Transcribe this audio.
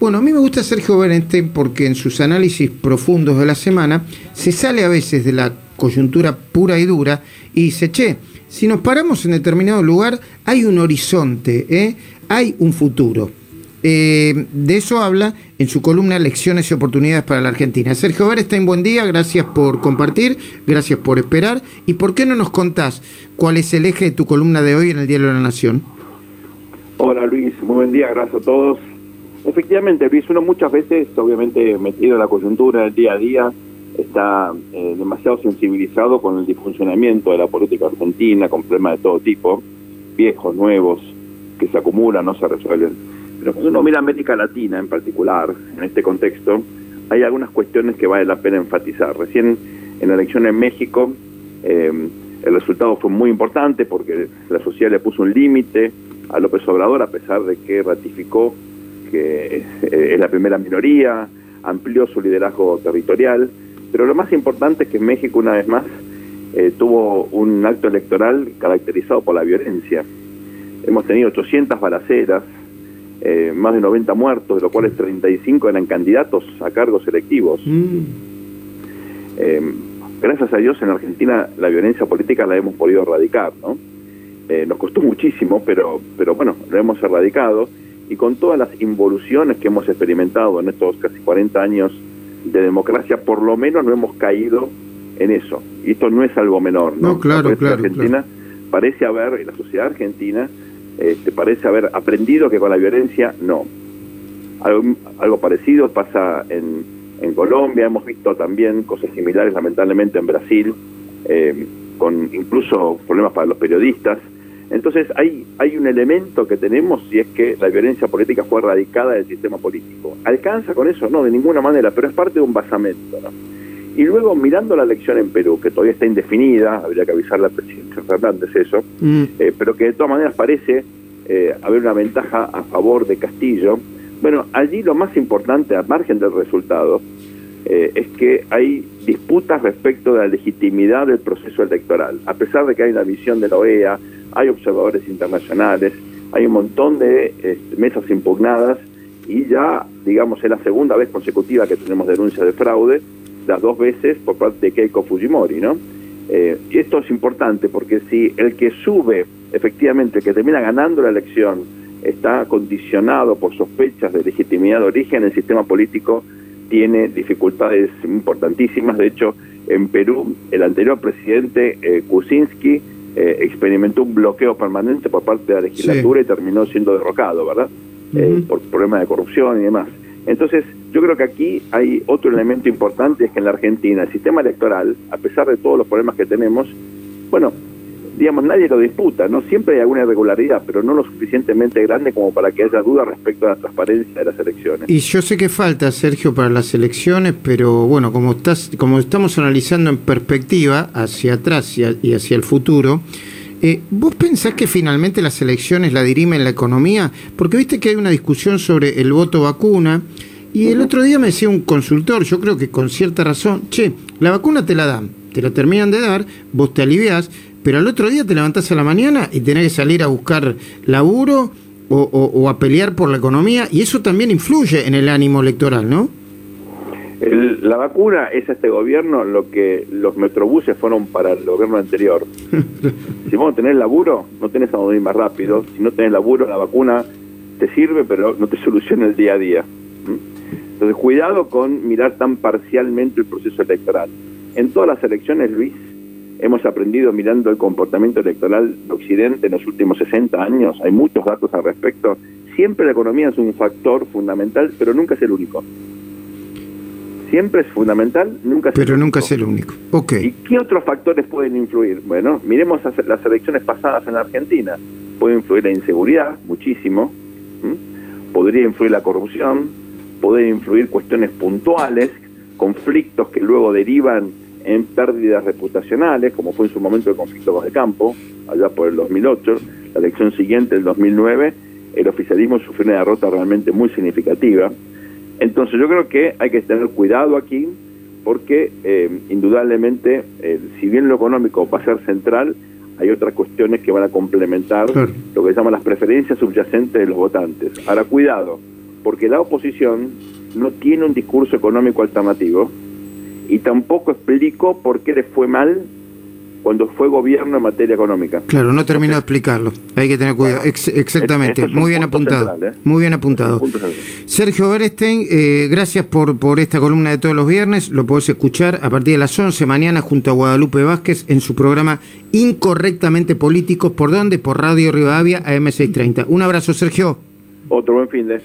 Bueno, a mí me gusta Sergio Berenstein porque en sus análisis profundos de la semana se sale a veces de la coyuntura pura y dura y dice, che, si nos paramos en determinado lugar, hay un horizonte, ¿eh? hay un futuro. Eh, de eso habla en su columna Lecciones y Oportunidades para la Argentina. Sergio Berenstein, buen día, gracias por compartir, gracias por esperar. ¿Y por qué no nos contás cuál es el eje de tu columna de hoy en el Diario de la Nación? Hola Luis, muy buen día, gracias a todos. Efectivamente, Luis, uno muchas veces, obviamente metido en la coyuntura del día a día, está eh, demasiado sensibilizado con el disfuncionamiento de la política argentina, con problemas de todo tipo, viejos, nuevos, que se acumulan, no se resuelven. Pero cuando uno mira América Latina en particular, en este contexto, hay algunas cuestiones que vale la pena enfatizar. Recién en la elección en México, eh, el resultado fue muy importante porque la sociedad le puso un límite a López Obrador, a pesar de que ratificó que eh, es la primera minoría, amplió su liderazgo territorial, pero lo más importante es que México, una vez más, eh, tuvo un acto electoral caracterizado por la violencia. Hemos tenido 800 balaceras, eh, más de 90 muertos, de los cuales 35 eran candidatos a cargos electivos. Mm. Eh, gracias a Dios en Argentina la violencia política la hemos podido erradicar, ¿no? nos costó muchísimo, pero, pero bueno, lo hemos erradicado y con todas las involuciones que hemos experimentado en estos casi 40 años de democracia, por lo menos no hemos caído en eso. Y esto no es algo menor, ¿no? claro, claro. Argentina parece haber, la sociedad argentina, este, parece haber aprendido que con la violencia no. Algo, parecido pasa en, en, Colombia, hemos visto también cosas similares lamentablemente en Brasil, eh, con incluso problemas para los periodistas. Entonces hay, hay un elemento que tenemos y es que la violencia política fue erradicada del sistema político. ¿Alcanza con eso? No, de ninguna manera, pero es parte de un basamento. Y luego mirando la elección en Perú, que todavía está indefinida, habría que avisarle al presidente Fernández eso, mm. eh, pero que de todas maneras parece eh, haber una ventaja a favor de Castillo. Bueno, allí lo más importante, al margen del resultado, eh, es que hay disputas respecto de la legitimidad del proceso electoral. A pesar de que hay una visión de la OEA, hay observadores internacionales, hay un montón de este, mesas impugnadas y ya, digamos, es la segunda vez consecutiva que tenemos denuncias de fraude, las dos veces por parte de Keiko Fujimori, ¿no? Eh, y esto es importante porque si el que sube, efectivamente, el que termina ganando la elección, está condicionado por sospechas de legitimidad de origen, el sistema político tiene dificultades importantísimas. De hecho, en Perú, el anterior presidente eh, Kuczynski eh, experimentó un bloqueo permanente por parte de la legislatura y terminó siendo derrocado, ¿verdad? Eh, por problemas de corrupción y demás. Entonces, yo creo que aquí hay otro elemento importante, es que en la Argentina el sistema electoral, a pesar de todos los problemas que tenemos, bueno, digamos, nadie lo disputa, ¿no? Siempre hay alguna irregularidad, pero no lo suficientemente grande como para que haya duda respecto a la transparencia de las elecciones. Y yo sé que falta, Sergio, para las elecciones, pero bueno, como, estás, como estamos analizando en perspectiva hacia atrás y hacia el futuro, eh, ¿Vos pensás que finalmente las elecciones la dirimen la economía? Porque viste que hay una discusión sobre el voto vacuna. Y el otro día me decía un consultor, yo creo que con cierta razón, che, la vacuna te la dan, te la terminan de dar, vos te aliviás, pero al otro día te levantás a la mañana y tenés que salir a buscar laburo o, a pelear por la economía, y eso también influye en el ánimo electoral, ¿no? la vacuna es a este gobierno lo que los metrobuses fueron para el gobierno anterior. si vos no tenés laburo, no tenés a dónde ir más rápido. Si no tenés laburo, la vacuna te sirve, pero no te soluciona el día a día. Entonces, cuidado con mirar tan parcialmente el proceso electoral. En todas las elecciones, Luis, hemos aprendido mirando el comportamiento electoral de Occidente en los últimos 60 años, hay muchos datos al respecto, siempre la economía es un factor fundamental, pero nunca es el único. Siempre es fundamental, nunca es Pero el nunca es el único. Okay. ¿Y qué otros factores pueden influir? Bueno, miremos las elecciones pasadas en Argentina. Puede influir la inseguridad, muchísimo. Podría influir la corrupción. Podría influir cuestiones puntuales, conflictos que luego derivan en pérdidas reputacionales, como fue en su momento el conflicto de campo, allá por el 2008, la elección siguiente, el 2009, el oficialismo sufrió una derrota realmente muy significativa. Entonces yo creo que hay que tener cuidado aquí, porque eh, indudablemente, eh, si bien lo económico va a ser central, hay otras cuestiones que van a complementar lo que se llaman las preferencias subyacentes de los votantes. Ahora, cuidado, porque la oposición no tiene un discurso económico alternativo y tampoco explicó por qué le fue mal cuando fue gobierno en materia económica. Claro, no terminó de explicarlo. Hay que tener cuidado. exactamente. Muy bien apuntado. ¿eh? Muy bien apuntado. Sergio Berestein, eh, gracias por, por esta columna de todos los viernes. Lo podés escuchar a partir de las 11 mañana junto a Guadalupe Vázquez en su programa Incorrectamente Políticos. ¿Por dónde? Por Radio Rivadavia AM630. Un abrazo, Sergio. Otro buen fin de.